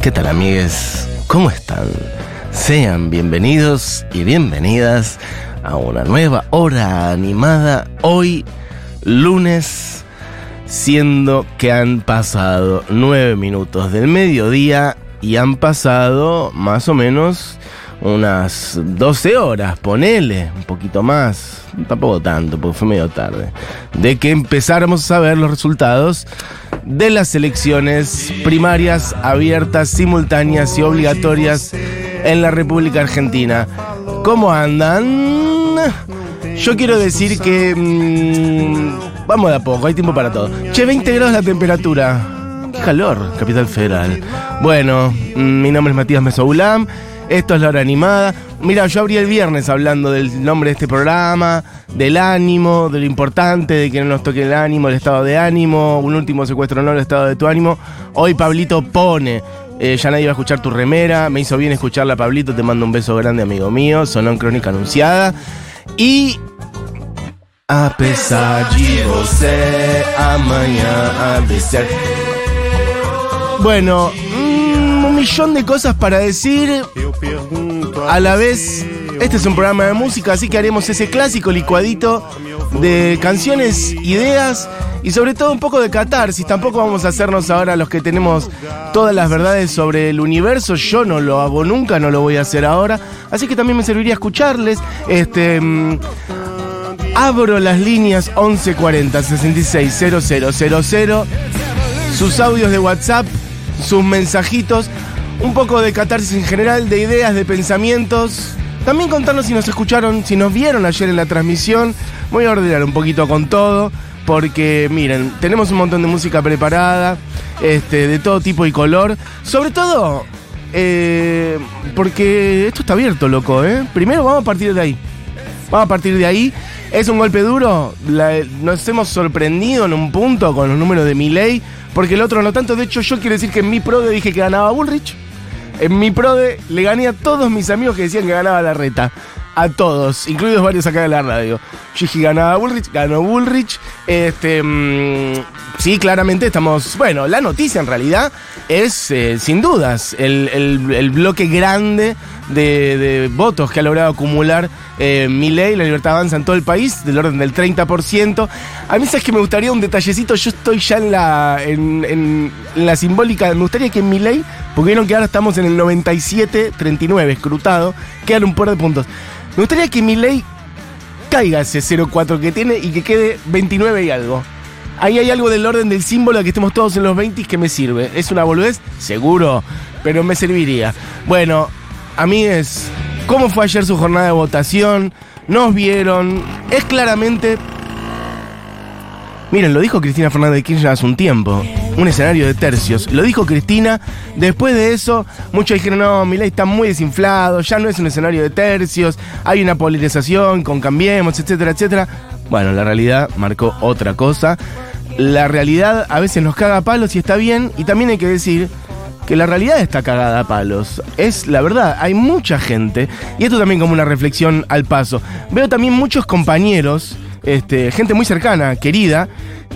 ¿Qué tal amigues? ¿Cómo están? Sean bienvenidos y bienvenidas a una nueva hora animada hoy, lunes, siendo que han pasado nueve minutos del mediodía y han pasado más o menos unas 12 horas, ponele, un poquito más, tampoco tanto, porque fue medio tarde, de que empezáramos a ver los resultados de las elecciones primarias abiertas, simultáneas y obligatorias en la República Argentina. ¿Cómo andan? Yo quiero decir que... mm, vamos de a poco, hay tiempo para todo. Che, 20 grados la temperatura. Qué calor, Capital Federal. Bueno, mm, mi nombre es Matías Mesoulam. Esto es la hora animada. Mira, yo abrí el viernes hablando del nombre de este programa, del ánimo, de lo importante, de que no nos toque el ánimo, el estado de ánimo, un último secuestro no, el estado de tu ánimo. Hoy Pablito pone. eh, ya nadie va a escuchar tu remera. Me hizo bien escucharla, Pablito. Te mando un beso grande, amigo mío. Sonó en Crónica Anunciada. Y a pesar de você, amanhã a vencer. Bueno, millón de cosas para decir. A la vez, este es un programa de música, así que haremos ese clásico licuadito de canciones, ideas y sobre todo un poco de catarsis. Tampoco vamos a hacernos ahora los que tenemos todas las verdades sobre el universo. Yo no lo hago nunca, no lo voy a hacer ahora. Así que también me serviría escucharles. Este. mm, Abro las líneas 1140 660000 sus audios de WhatsApp, sus mensajitos, un poco de catarsis en general, de ideas, de pensamientos. También contarnos si nos escucharon, si nos vieron ayer en la transmisión. Voy a ordenar un poquito con todo, porque miren, tenemos un montón de música preparada, este, de todo tipo y color. Sobre todo, eh, porque esto está abierto, loco, ¿eh? Primero vamos a partir de ahí. Vamos a partir de ahí. Es un golpe duro. Nos hemos sorprendido en un punto con los números de Milei. Porque el otro no tanto. De hecho, yo quiero decir que en mi prode dije que ganaba Bullrich. En mi prode le gané a todos mis amigos que decían que ganaba la reta. A todos, incluidos varios acá de la radio. Dije ganaba Bullrich, ganó Bullrich. Este, mm, sí, claramente estamos. Bueno, la noticia en realidad es, eh, sin dudas, el, el- el bloque grande de, de votos que ha logrado acumular eh, Milei, la libertad avanza en todo el país, del orden del 30%. A mí, sabes que me gustaría un detallecito. Yo estoy ya en la, en, en- en la simbólica. Me gustaría que Milei, porque vieron que ahora estamos en el 97-39, escrutado, quedan un par de puntos. Me gustaría que Milei caiga ese 0,4 que tiene y que quede 29 y algo. Ahí hay algo del orden del símbolo de que estemos todos en los 20 que me sirve. ¿Es una boludez? Seguro, pero me serviría. Bueno, amigues, ¿cómo fue ayer su jornada de votación? ¿Nos vieron? Es claramente... Miren, lo dijo Cristina Fernández de Kirchner hace un tiempo. Un escenario de tercios. Lo dijo Cristina. Después de eso, muchos dijeron, no, Milei está muy desinflado, ya no es un escenario de tercios, hay una polarización con Cambiemos, etcétera, etcétera. Bueno, la realidad marcó otra cosa. La realidad a veces nos caga a palos y está bien. Y también hay que decir que la realidad está cagada a palos. Es la verdad, hay mucha gente, y esto también como una reflexión al paso. Veo también muchos compañeros, este, gente muy cercana, querida,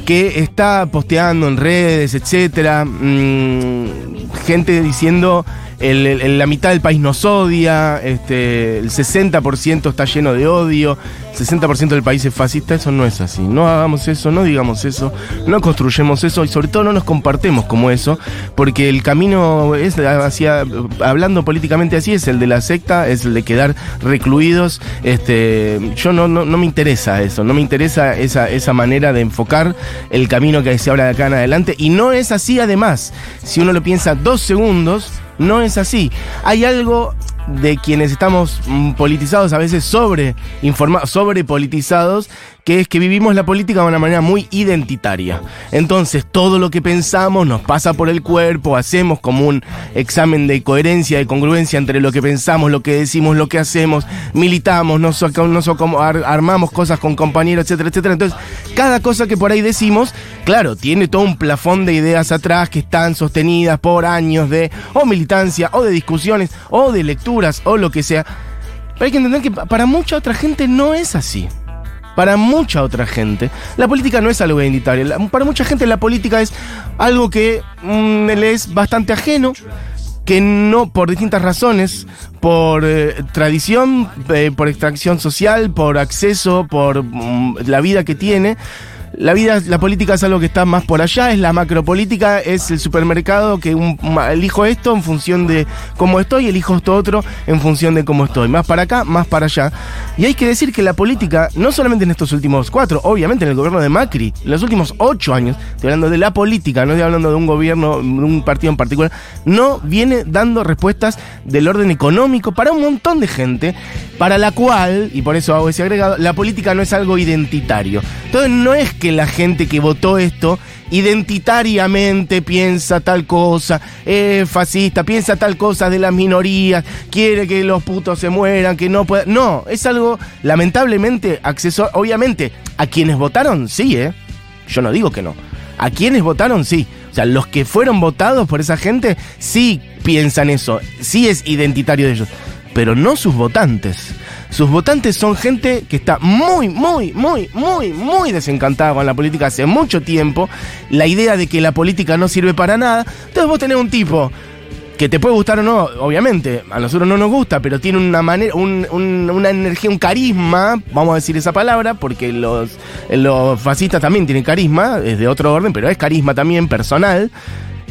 que está posteando en redes, etcétera, mm, gente diciendo la mitad del país nos odia, este, el 60% está lleno de odio, el 60% del país es fascista, eso no es así. No hagamos eso, no digamos eso, no construyemos eso y sobre todo no nos compartemos como eso, porque el camino es hablando políticamente así, es el de la secta, es el de quedar recluidos. Este, yo no, no, no me interesa eso, no me interesa esa, esa manera de enfocar el camino que se habla de acá en adelante. Y no es así además. Si uno lo piensa dos segundos, no es así. Hay algo de quienes estamos mm, politizados, a veces sobre, sobre politizados, que es que vivimos la política de una manera muy identitaria. Entonces, todo lo que pensamos nos pasa por el cuerpo, hacemos como un examen de coherencia, de congruencia entre lo que pensamos, lo que decimos, lo que hacemos, militamos, nos, nos armamos cosas con compañeros, etcétera, etcétera. Entonces, cada cosa que por ahí decimos, claro, tiene todo un plafón de ideas atrás que están sostenidas por años de o militancia, o de discusiones, o de lecturas, o lo que sea. Pero hay que entender que para mucha otra gente no es así para mucha otra gente, la política no es algo identitario. Para mucha gente la política es algo que mm, le es bastante ajeno, que no, por distintas razones, por eh, tradición, eh, por extracción social, por acceso, por mm, la vida que tiene, la vida, la política es algo que está más por allá, es la macropolítica, es el supermercado que elijo esto en función de cómo estoy, elijo esto otro en función de cómo estoy. Más para acá, más para allá. Y hay que decir que la política, no solamente en estos últimos cuatro, obviamente en el gobierno de Macri, en los últimos ocho años, estoy hablando de la política, no estoy hablando de un gobierno, de un partido en particular, no viene dando respuestas del orden económico para un montón de gente, para la cual, y por eso hago ese agregado, la política no es algo identitario. Entonces no es que la gente que votó esto identitariamente piensa tal cosa, es fascista, piensa tal cosa de las minorías, quiere que los putos se mueran, que no pueda. No, es algo lamentablemente acceso. Obviamente, a quienes votaron, sí, ¿eh? Yo no digo que no. A quienes votaron, sí. O sea, los que fueron votados por esa gente, sí piensan eso, sí es identitario de ellos, pero no sus votantes. Sus votantes son gente que está muy, muy, muy, muy, muy desencantada con la política hace mucho tiempo. La idea de que la política no sirve para nada. Entonces vos tenés un tipo que te puede gustar o no, obviamente, a nosotros no nos gusta, pero tiene una manera, una energía, un carisma, vamos a decir esa palabra, porque los, los fascistas también tienen carisma, es de otro orden, pero es carisma también personal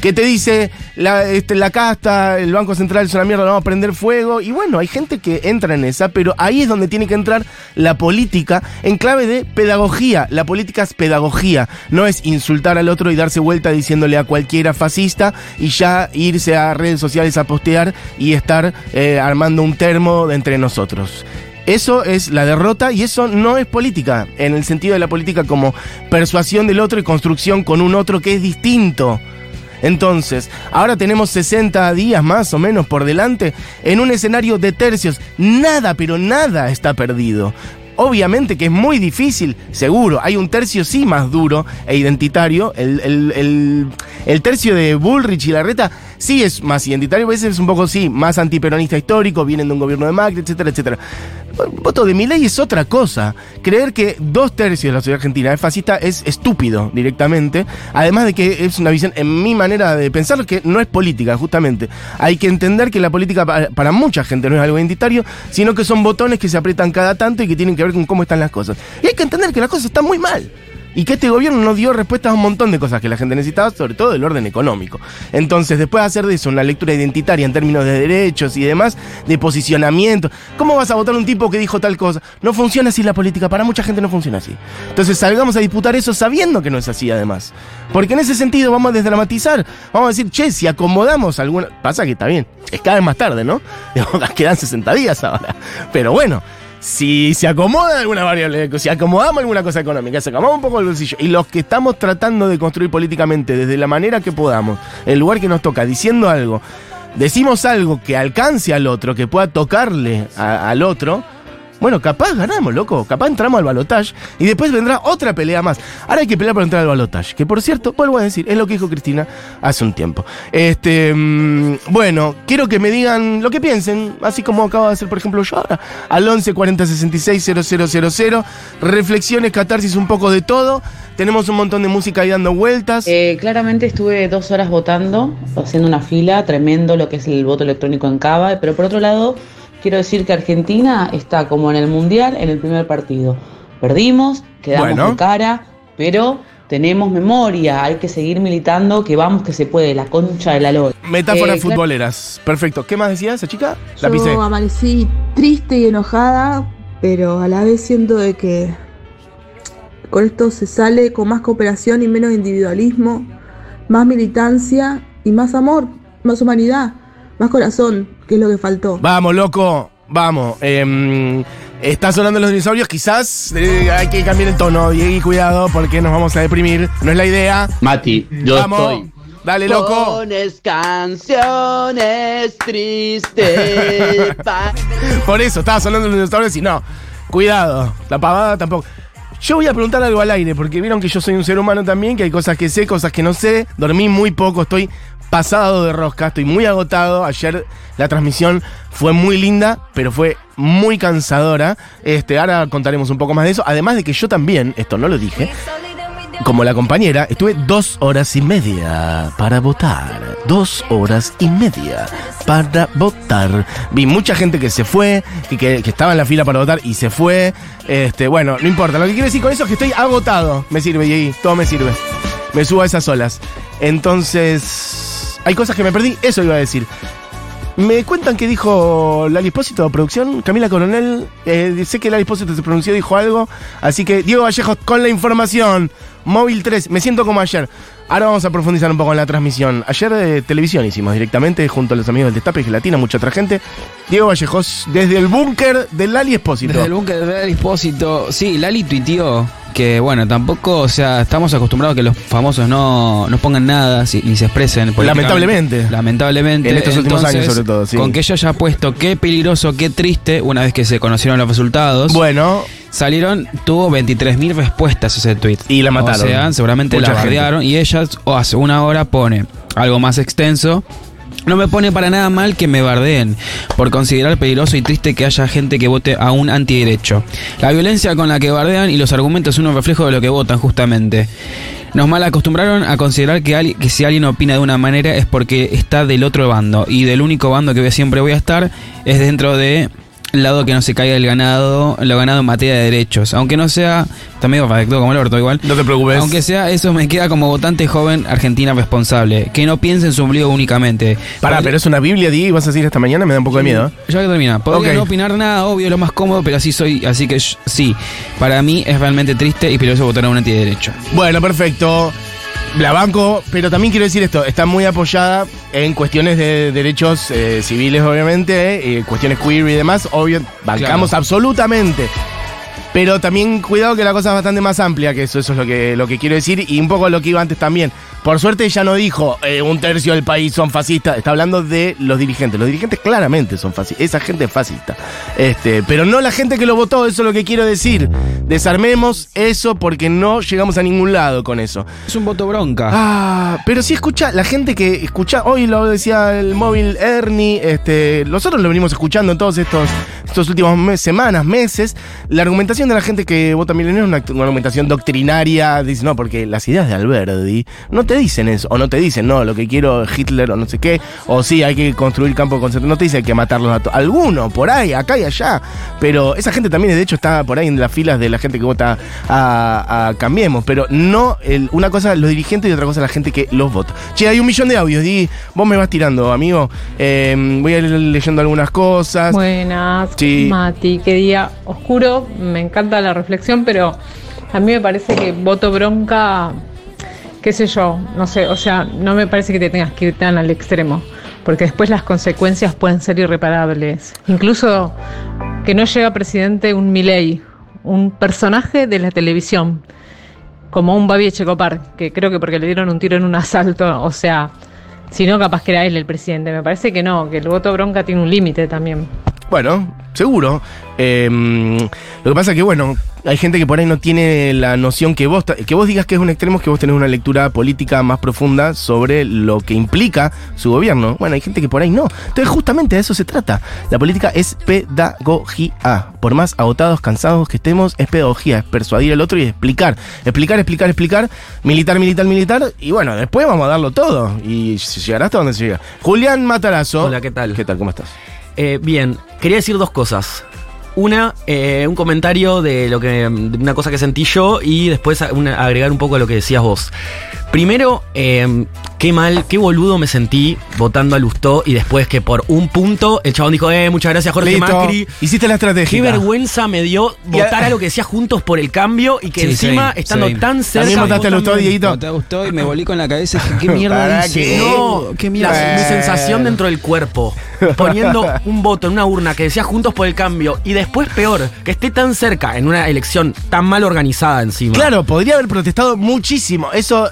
que te dice la, este, la casta, el Banco Central es una mierda, vamos a prender fuego. Y bueno, hay gente que entra en esa, pero ahí es donde tiene que entrar la política en clave de pedagogía. La política es pedagogía, no es insultar al otro y darse vuelta diciéndole a cualquiera fascista y ya irse a redes sociales a postear y estar eh, armando un termo entre nosotros. Eso es la derrota y eso no es política, en el sentido de la política como persuasión del otro y construcción con un otro que es distinto. Entonces, ahora tenemos 60 días más o menos por delante en un escenario de tercios. Nada, pero nada está perdido. Obviamente que es muy difícil, seguro. Hay un tercio sí más duro e identitario. El, tercio de Bullrich y Larreta sí es más identitario, a veces es un poco sí, más antiperonista histórico, vienen de un gobierno de Macri, etcétera, etcétera voto de mi ley es otra cosa. Creer que dos tercios de la sociedad argentina es fascista es estúpido directamente. Además de que es una visión, en mi manera de pensar, que no es política, justamente. Hay que entender que la política para, mucha gente no es algo identitario, sino que son botones que se aprietan cada tanto y que tienen que ver con cómo están las cosas. Y hay que entender que las cosas están muy mal y que este gobierno no dio respuestas a un montón de cosas que la gente necesitaba, sobre todo del orden económico. Entonces, después de hacer de eso una lectura identitaria en términos de derechos y demás, de posicionamiento, ¿cómo vas a votar un tipo que dijo tal cosa? No funciona así la política, para mucha gente no funciona así. Entonces, salgamos a disputar eso sabiendo que no es así, además. Porque en ese sentido vamos a desdramatizar, vamos a decir, che, si acomodamos alguna. Pasa que está bien, es cada vez más tarde, ¿no? Quedan 60 días ahora. Pero bueno si se acomoda alguna variable, si acomodamos alguna cosa económica, se acomodamos un poco el bolsillo, y los que estamos tratando de construir políticamente desde la manera que podamos, el lugar que nos toca, diciendo algo, decimos algo que alcance al otro, que pueda tocarle al otro, bueno, capaz ganamos, loco. Capaz entramos al balotage y después vendrá otra pelea más. Ahora hay que pelear para entrar al balotage. Que por cierto, vuelvo a decir, es lo que dijo Cristina hace un tiempo. Este, mm, bueno, quiero que me digan lo que piensen, así como acabo de hacer, por ejemplo, yo ahora. Al 11 40 66 000. Reflexiones, catarsis, un poco de todo. Tenemos un montón de música ahí dando vueltas. Eh, claramente estuve dos horas votando, haciendo una fila, tremendo lo que es el voto electrónico en Cava, pero por otro lado Quiero decir que Argentina está como en el Mundial en el primer partido. Perdimos, quedamos de cara, pero tenemos memoria, hay que seguir militando, que vamos que se puede, la concha de la lora. Metáforas eh, futboleras, perfecto. ¿Qué más decía esa chica? La Yo amanecí triste y enojada, pero a la vez siento de que con esto se sale con más cooperación y menos individualismo, más militancia y más amor, más humanidad más corazón, que es lo que faltó. Vamos, loco, vamos. Eh, está sonando los dinosaurios, quizás eh, hay que cambiar el tono. Y cuidado, porque nos vamos a deprimir. No es la idea. Mati, yo vamos. estoy. Dale, loco. Pones canciones tristes. Por eso estaba sonando los dinosaurios y no. Cuidado, la pavada tampoco. Yo voy a preguntar algo al aire, porque vieron que yo soy un ser humano también, que hay cosas que sé, cosas que no sé. Dormí muy poco, estoy pasado de rosca, estoy muy agotado. Ayer la transmisión fue muy linda, pero fue muy cansadora. Este, ahora contaremos un poco más de eso. Además de que yo también, esto no lo dije, como la compañera, estuve dos horas y media para votar. Dos horas y media para votar. Vi mucha gente que se fue, y que, que estaba en la fila para votar y se fue. Este, bueno, no importa. Lo que quiero decir con eso es que estoy agotado. Me sirve, y todo me sirve. Me subo a esas olas. Entonces, hay cosas que me perdí. Eso iba a decir. Me cuentan que dijo Lali de producción, Camila Coronel, eh, sé que Lali Espósito se pronunció, dijo algo, así que Diego Vallejos con la información, móvil 3, me siento como ayer. Ahora vamos a profundizar un poco en la transmisión. Ayer de televisión hicimos directamente junto a los amigos del Destape y Gelatina, mucha otra gente. Diego Vallejos desde el búnker de Lali Espósito. Desde el búnker de Lali Espósito. Sí, Lali tuiteó que, bueno, tampoco, o sea, estamos acostumbrados a que los famosos no, no pongan nada si- ni se expresen. Lamentablemente. Lamentablemente. En estos últimos Entonces, años, sobre todo, sí. Con que ella haya puesto qué peligroso, qué triste, una vez que se conocieron los resultados. Bueno, Salieron, tuvo 23.000 respuestas ese tweet. Y la mataron. O sea, seguramente Mucha la gente. bardearon y ella o hace una hora pone algo más extenso. No me pone para nada mal que me bardeen por considerar peligroso y triste que haya gente que vote a un antiderecho. La violencia con la que bardean y los argumentos son un reflejo de lo que votan justamente. Nos mal acostumbraron a considerar que, ali- que si alguien opina de una manera es porque está del otro bando y del único bando que siempre voy a estar es dentro de lado que no se caiga el ganado, lo ganado en materia de derechos. Aunque no sea, redactado como el orto igual. no te preocupes. Aunque sea, eso me queda como votante joven argentina responsable, que no piense en su ombligo únicamente. Pará, pero es una Biblia, Di, vas a decir esta mañana, me da un poco de miedo. ¿eh? Ya que termina. Podría Ok. no opinar nada, obvio, lo más cómodo, pero así soy, así que sí. Para mí es realmente triste y peligroso votar a un antiderecho. Bueno, perfecto. La banco, pero también quiero decir esto, está muy apoyada en cuestiones de derechos eh, civiles, obviamente, eh, cuestiones queer y demás, obvio, bancamos Claro. absolutamente. Pero también cuidado que la cosa es bastante más amplia que eso, eso es lo que, lo que quiero decir, y un poco lo que iba antes también. Por suerte ya no dijo eh, un tercio del país son fascistas, está hablando de los dirigentes. Los dirigentes claramente son fascistas, esa gente es fascista. Este, pero no la gente que lo votó, eso es lo que quiero decir. Desarmemos eso porque no llegamos a ningún lado con eso. Es un voto bronca. Ah, pero sí escucha, la gente que escucha, hoy lo decía el móvil Ernie, este, nosotros lo venimos escuchando en todos estos, estos últimos mes- semanas, meses. La argumentación de la gente que vota milenio es una, una argumentación doctrinaria, dice, no, porque las ideas de Alberdi no te dicen eso, o no te dicen, no, lo que quiero es Hitler o no sé qué, o sí, hay que construir campo de concentración, no te dicen que matarlos a todos, alguno, por ahí, acá y allá, pero esa gente también de hecho está por ahí en las filas de la gente que vota a, a Cambiemos, pero no, el- una cosa los dirigentes y otra cosa la gente que los vota. Che, hay un millón de audios, Di, vos me vas tirando, amigo, Eh, voy a ir leyendo algunas cosas. Buenas, Sí. Mati, qué día oscuro. Me encanta la reflexión, pero a mí me parece que voto bronca, qué sé yo, no sé, o sea, no me parece que te tengas que ir tan al extremo, porque después las consecuencias pueden ser irreparables. Incluso que no llega presidente un Milei, un personaje de la televisión, como un Babi Echecopar, que creo que porque le dieron un tiro en un asalto, o sea, si no, capaz que era él el presidente. Me parece que no, que el voto bronca tiene un límite también. Bueno, seguro. Eh, lo que pasa es que, bueno, hay gente que por ahí no tiene la noción que vos, que vos digas que es un extremo, es que vos tenés una lectura política más profunda sobre lo que implica su gobierno. Bueno, hay gente que por ahí no. Entonces, justamente de eso se trata. La política es pedagogía. Por más agotados, cansados que estemos, es pedagogía, es persuadir al otro y explicar. Explicar, explicar, explicar. Militar, militar, militar. Y bueno, después vamos a darlo todo. Y llegará hasta donde se llega. Julián Matarazo. Hola, ¿qué tal? ¿Qué tal? ¿Cómo estás? Eh, bien, quería decir dos cosas. Una, eh, un comentario de lo que de una cosa que sentí yo y después agregar un poco a lo que decías vos. Primero, eh, qué mal, qué boludo me sentí votando a Lustó y después que por un punto el chabón dijo, eh, muchas gracias Jorge Listo. Macri. Hiciste la estrategia. Qué vergüenza me dio a- votar a lo que decía Juntos por el Cambio y que Sí, encima sí, estando sí. tan cerca. También votaste a Lustó, Dieguito. No te gustó y me volví con la cabeza. Dije, ¿Qué mierda qué? No, qué la- mierda. mi sensación dentro del cuerpo, poniendo un voto en una urna que decía Juntos por el Cambio y después peor, que esté tan cerca en una elección tan mal organizada encima. Claro, podría haber protestado muchísimo. Eso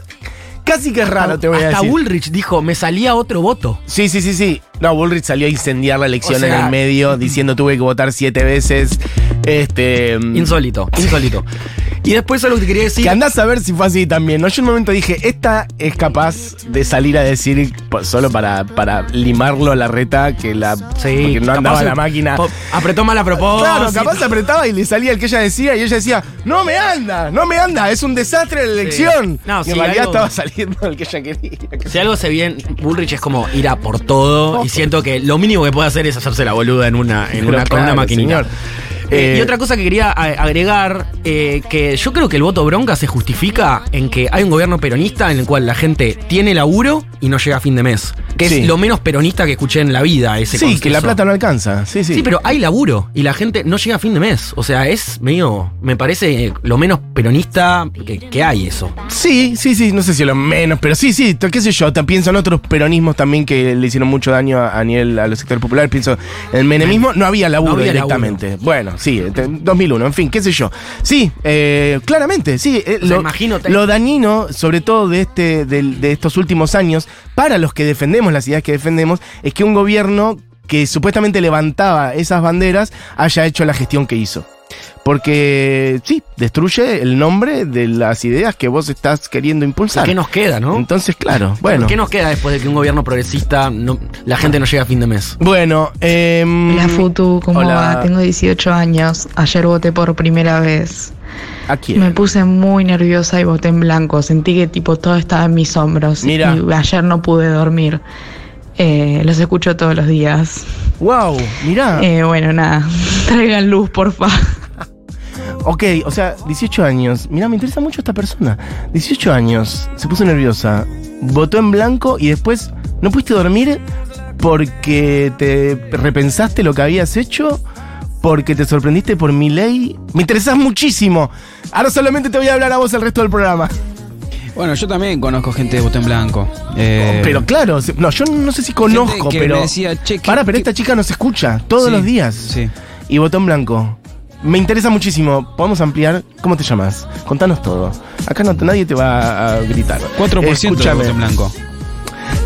casi que es raro, te voy a Hasta decir. Bullrich dijo, me salía otro voto. Sí, sí, sí, sí. No, Bullrich salió a incendiar la elección O sea, en el medio diciendo tuve que votar siete veces. Este. mm, Insólito, insólito. Y después algo que quería decir. Que andás a ver si fue así también, ¿no? Yo en un momento dije, esta es capaz de salir a decir solo para, para limarlo a la reta que la. Sí, no andaba la máquina. po- Apretó mal a propósito. Claro, capaz apretaba y le salía el que ella decía y ella decía, no me anda, no me anda, es un desastre la elección. No, y sí, en realidad algo- estaba saliendo el que ella quería. Si algo se bien, Bullrich es como ir a por todo y siento que lo mínimo que puede hacer es hacerse la boluda en una, en una, con una maquinita. señor. Eh, Eh, y otra cosa que quería agregar, eh, que yo creo que el voto bronca se justifica en que hay un gobierno peronista en el cual la gente tiene laburo y no llega a fin de mes. Que Sí. es lo menos peronista que escuché en la vida, ese Sí, que la plata no alcanza. Sí, sí. Sí, pero hay laburo y la gente no llega a fin de mes. O sea, es medio, me parece lo menos peronista que, que hay eso. Sí, sí, sí, no sé si lo menos, pero sí, sí, qué sé yo, pienso en otros peronismos también que le hicieron mucho daño a, a nivel a los sectores populares, pienso en el menemismo, no había laburo No había directamente. Bueno, sí, te- 2001, en fin, qué sé yo. Sí, eh, claramente, sí, eh, lo, imagino- lo dañino, sobre todo de, este, del- de estos últimos años, para los que defendemos las ideas que defendemos, es que un gobierno que supuestamente levantaba esas banderas haya hecho la gestión que hizo. Porque sí, destruye el nombre de las ideas que vos estás queriendo impulsar. ¿Qué nos queda, no? Entonces, claro, bueno. ¿Qué nos queda después de que un gobierno progresista no- la gente no llega a fin de mes? Bueno, em, Hola Futu, ¿cómo hola. va? Tengo 18 años. Ayer voté por primera vez. ¿A quién? Me puse muy nerviosa y voté en blanco. Sentí que tipo todo estaba en mis hombros. Mira. Y ayer no pude dormir. Eh, los escucho todos los días. Wow, mirá. Eh, bueno, nada. Traigan luz, porfa. Ok, o sea, 18 años. Mirá, me interesa mucho esta persona. 18 años, se puso nerviosa, votó en blanco y después no pudiste dormir porque te repensaste lo que habías hecho, porque te sorprendiste por mi ley. Me interesás muchísimo. Ahora solamente te voy a hablar a vos el resto del programa. Bueno, yo también conozco gente de voto en blanco. Eh, Pero claro, no, yo no sé si conozco, que pero. me decía, che, ¿qué- Para, pero esta chica nos escucha todos Sí, los días. Sí. Y votó en blanco. Me interesa muchísimo. ¿Podemos ampliar? ¿Cómo te llamas? Contanos todo. Acá no, nadie te va a gritar. 4% de Escúchame. voto en blanco.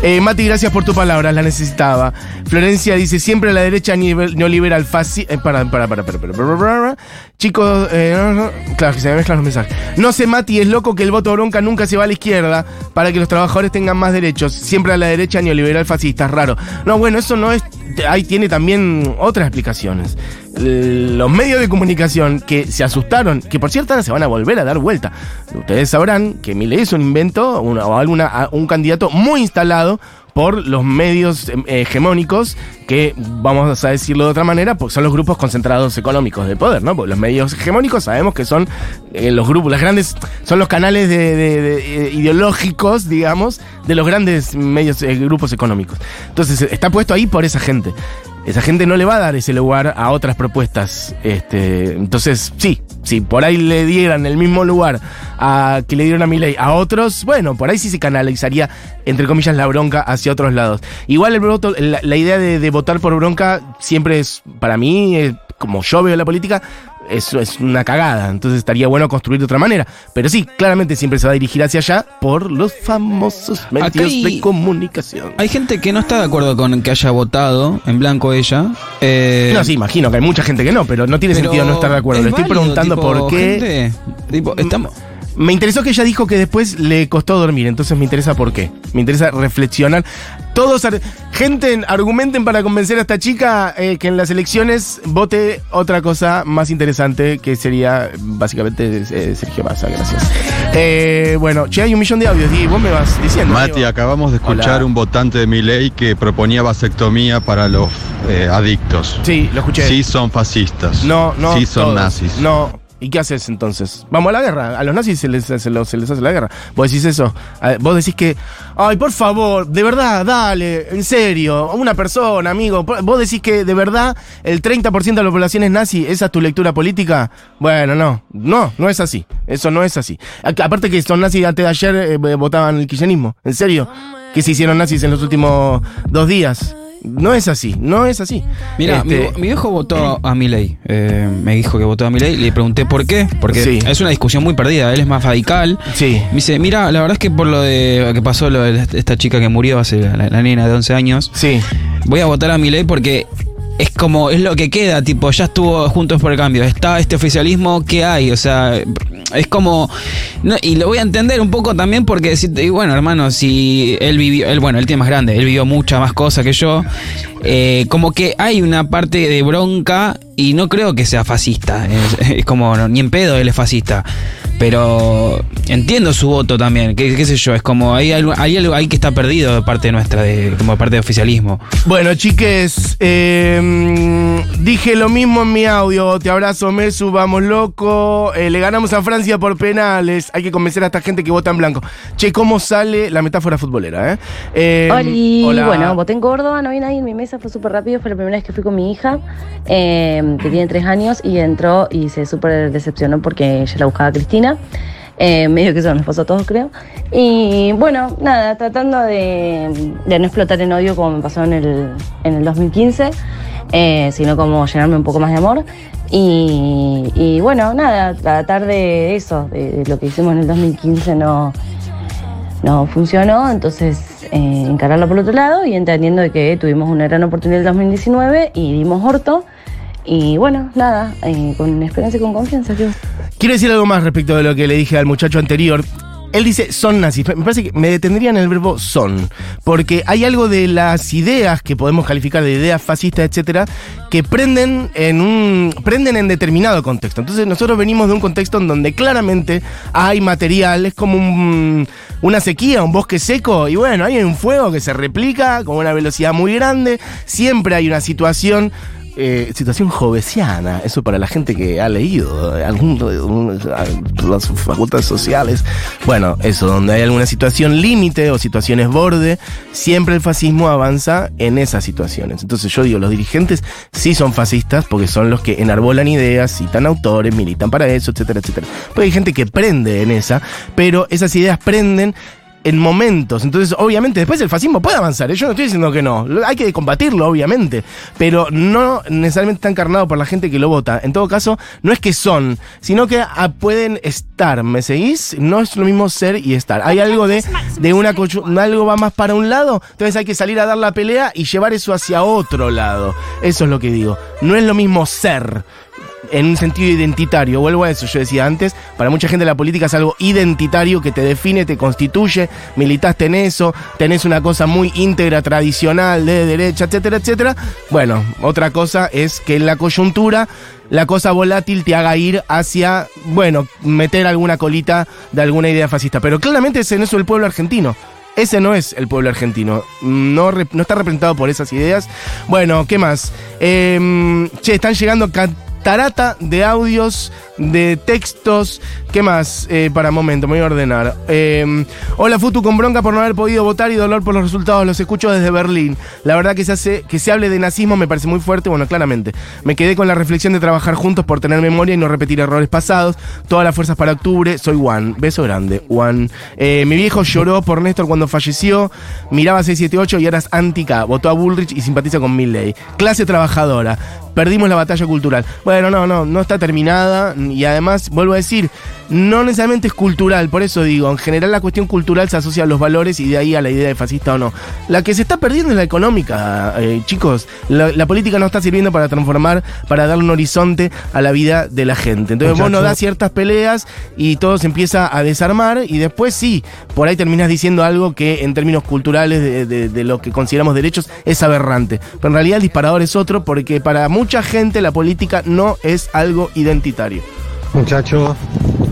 Eh, Mati, gracias por tu palabra, la necesitaba. Florencia dice, siempre la derecha neoliberal fácil... Eh, para, para, para, para, para, para, para. Chicos, eh, no, no, claro, que se me mezclan los mensajes. No sé, Mati, es loco que el voto bronca nunca se va a la izquierda para que los trabajadores tengan más derechos. Siempre a la derecha neoliberal fascista, raro. No, bueno, eso no es... Ahí tiene también otras explicaciones. Eh, Los medios de comunicación que se asustaron, que por cierto ahora se van a volver a dar vuelta. Ustedes sabrán que Milei es un invento o alguna, un candidato muy instalado por los medios em, hegemónicos que, vamos a decirlo de otra manera, pues son los grupos concentrados económicos de poder, ¿no? Porque los medios hegemónicos sabemos que son eh, los grupos, las grandes, son los canales de, de- de, eh, ideológicos, digamos, de los grandes medios, eh, grupos económicos. Entonces, está puesto ahí por esa gente. Esa gente no le va a dar ese lugar a otras propuestas. Este, entonces, sí, si por ahí le dieran el mismo lugar a que le dieron a Milei a otros, bueno, por ahí sí se canalizaría, entre comillas, la bronca hacia otros lados. Igual el voto, la, idea de, votar por bronca siempre es, para mí, como yo veo la política, es, es una cagada. Entonces estaría bueno construir de otra manera. Pero sí, claramente siempre se va a dirigir hacia allá por los famosos medios hay- de comunicación. Hay gente que no está de acuerdo con que haya votado en blanco ella. Eh, No, sí, imagino que hay mucha gente que no, pero no tiene sentido no estar de acuerdo. Le estoy preguntando tipo, por qué. gente, tipo, estamos, Me interesó que ella dijo que después le costó dormir, entonces me interesa por qué. Me interesa reflexionar. Todos, gente, argumenten para convencer a esta chica eh, que en las elecciones vote otra cosa más interesante, que sería básicamente eh, Sergio Massa. Gracias. Eh, bueno, che, hay un millón de audios y vos me vas diciendo. Mati, amigo. acabamos de escuchar Hola. un votante de mi ley que proponía vasectomía para los adictos. Sí, lo escuché. Sí son fascistas. No, no. Sí son todos. nazis. No. ¿Y qué haces entonces? Vamos a la guerra. A los nazis se les, se los- se les hace la guerra. Vos decís eso. A- Vos decís que, ay, por favor, de verdad, dale, en serio, una persona, amigo. Vos decís que de verdad el 30% de la población es nazi. ¿Esa es tu lectura política? Bueno, no. No, no es así. Eso no es así. Aparte que son nazis antes de ayer eh, votaban el kirchnerismo. ¿En serio? Que se hicieron nazis en los últimos dos días. No es así, no es así. Mira, Este, mi, mi viejo votó a Milei. Eh, me dijo que votó a Milei. Le pregunté por qué. Porque Sí. es una discusión muy perdida. Él es más radical. Sí. Me dice, mira, la verdad es que por lo de que pasó lo de esta chica que murió hace la, la nena de 11 años. Sí. Voy a votar a Milei porque es como, es lo que queda, tipo, ya estuvo Juntos por el Cambio, está este oficialismo, ¿qué hay? O sea, es como, y lo voy a entender un poco también porque, y bueno, hermano, si él vivió, él, bueno, él tiene más grande, él vivió mucha más cosas que yo, eh, como que hay una parte de bronca y no creo que sea fascista, es, es como, ni en pedo él es fascista. Pero entiendo su voto también, qué, qué sé yo, es como hay algo, hay algo ahí que está perdido de parte nuestra, de, como parte de oficialismo. Bueno, chiques, eh, dije lo mismo en mi audio. Te abrazo, Mesu, vamos loco. Eh, le ganamos a Francia por penales. Hay que convencer a esta gente que vota en blanco. Che, ¿cómo sale la metáfora futbolera? Eh? Eh, Oli, hola. bueno, voté en Córdoba, no había nadie en mi mesa, fue súper rápido, fue la primera vez que fui con mi hija, eh, que tiene tres años, y entró y se súper decepcionó porque ella la buscaba Cristina. Eh, medio que eso nos pasó a todos, creo. Y bueno, nada, tratando de, no explotar en odio como me pasó en el, en el 2015, eh, sino como llenarme un poco más de amor. Y, bueno, nada, tratar de eso, de, lo que hicimos en el 2015 no, no funcionó, entonces eh, encararlo por otro lado y entendiendo que tuvimos una gran oportunidad en el 2019 y dimos orto. Y bueno, nada, eh, con esperanza y con confianza. creo. Quiero decir algo más respecto de lo que le dije al muchacho anterior. Él dice son nazis. Me parece que me detendría en el verbo son. Porque hay algo de las ideas que podemos calificar de ideas fascistas, etcétera, que prenden en un. prenden en determinado contexto. Entonces nosotros venimos de un contexto en donde claramente hay material, es como un- una sequía, un bosque seco, y bueno, hay un fuego que se replica con una velocidad muy grande. Siempre hay una situación eh, situación jovesiana, eso para la gente que ha leído eh, algún, las facultades sociales. Bueno, eso, donde hay alguna situación límite o situaciones borde, siempre el fascismo avanza en esas situaciones. Entonces yo digo, los dirigentes sí son fascistas porque son los que enarbolan ideas, citan autores, militan para eso, etcétera, etcétera. Porque hay gente que prende en esa, pero esas ideas prenden en momentos. Entonces, obviamente, después el fascismo puede avanzar. ¿eh? Yo no estoy diciendo que no. Hay que combatirlo, obviamente. Pero no necesariamente está encarnado por la gente que lo vota. En todo caso, no es que son, sino que ah, pueden estar. ¿Me seguís? No es lo mismo ser y estar. Hay algo de, de una algo va más para un lado. Entonces hay que salir a dar la pelea y llevar eso hacia otro lado. Eso es lo que digo. No es lo mismo ser en un sentido identitario. Vuelvo a eso, yo decía antes, para mucha gente la política es algo identitario que te define, te constituye, militaste en eso, tenés una cosa muy íntegra, tradicional, de derecha, etcétera, etcétera. Bueno, otra cosa es que en la coyuntura la cosa volátil te haga ir hacia, bueno, meter alguna colita de alguna idea fascista. Pero claramente ese no es el pueblo argentino. Ese no es el pueblo argentino. No, no está representado por esas ideas. Bueno, ¿qué más? Em, che, están llegando catarata de audios, de textos. ¿Qué más? Eh, para momento, me voy a ordenar. Em, hola, Futu, con bronca por no haber podido votar y dolor por los resultados. Los escucho desde Berlín. La verdad que se hace que se hable de nazismo me parece muy fuerte. Bueno, claramente. Me quedé con la reflexión de trabajar juntos por tener memoria y no repetir errores pasados. Todas las fuerzas para octubre. Soy Juan. Beso grande, Juan. Eh, mi viejo lloró por Néstor cuando falleció. Miraba 678 y ahora es antica. Votó a Bullrich y simpatiza con Milley. Clase trabajadora. Perdimos la batalla cultural. Bueno, no, no, no está terminada. Y además, vuelvo a decir, no necesariamente es cultural. Por eso digo, en general la cuestión cultural se asocia a los valores y de ahí a la idea de fascista o no. La que se está perdiendo es la económica, eh, chicos. La, la política no está sirviendo para transformar, para darle un horizonte a la vida de la gente. Entonces vos no Muchacho. das ciertas peleas y todo se empieza a desarmar y después sí, por ahí terminas diciendo algo que en términos culturales de, de- de lo que consideramos derechos es aberrante. Pero en realidad el disparador es otro porque para mucha gente la política no es algo identitario. Muchachos,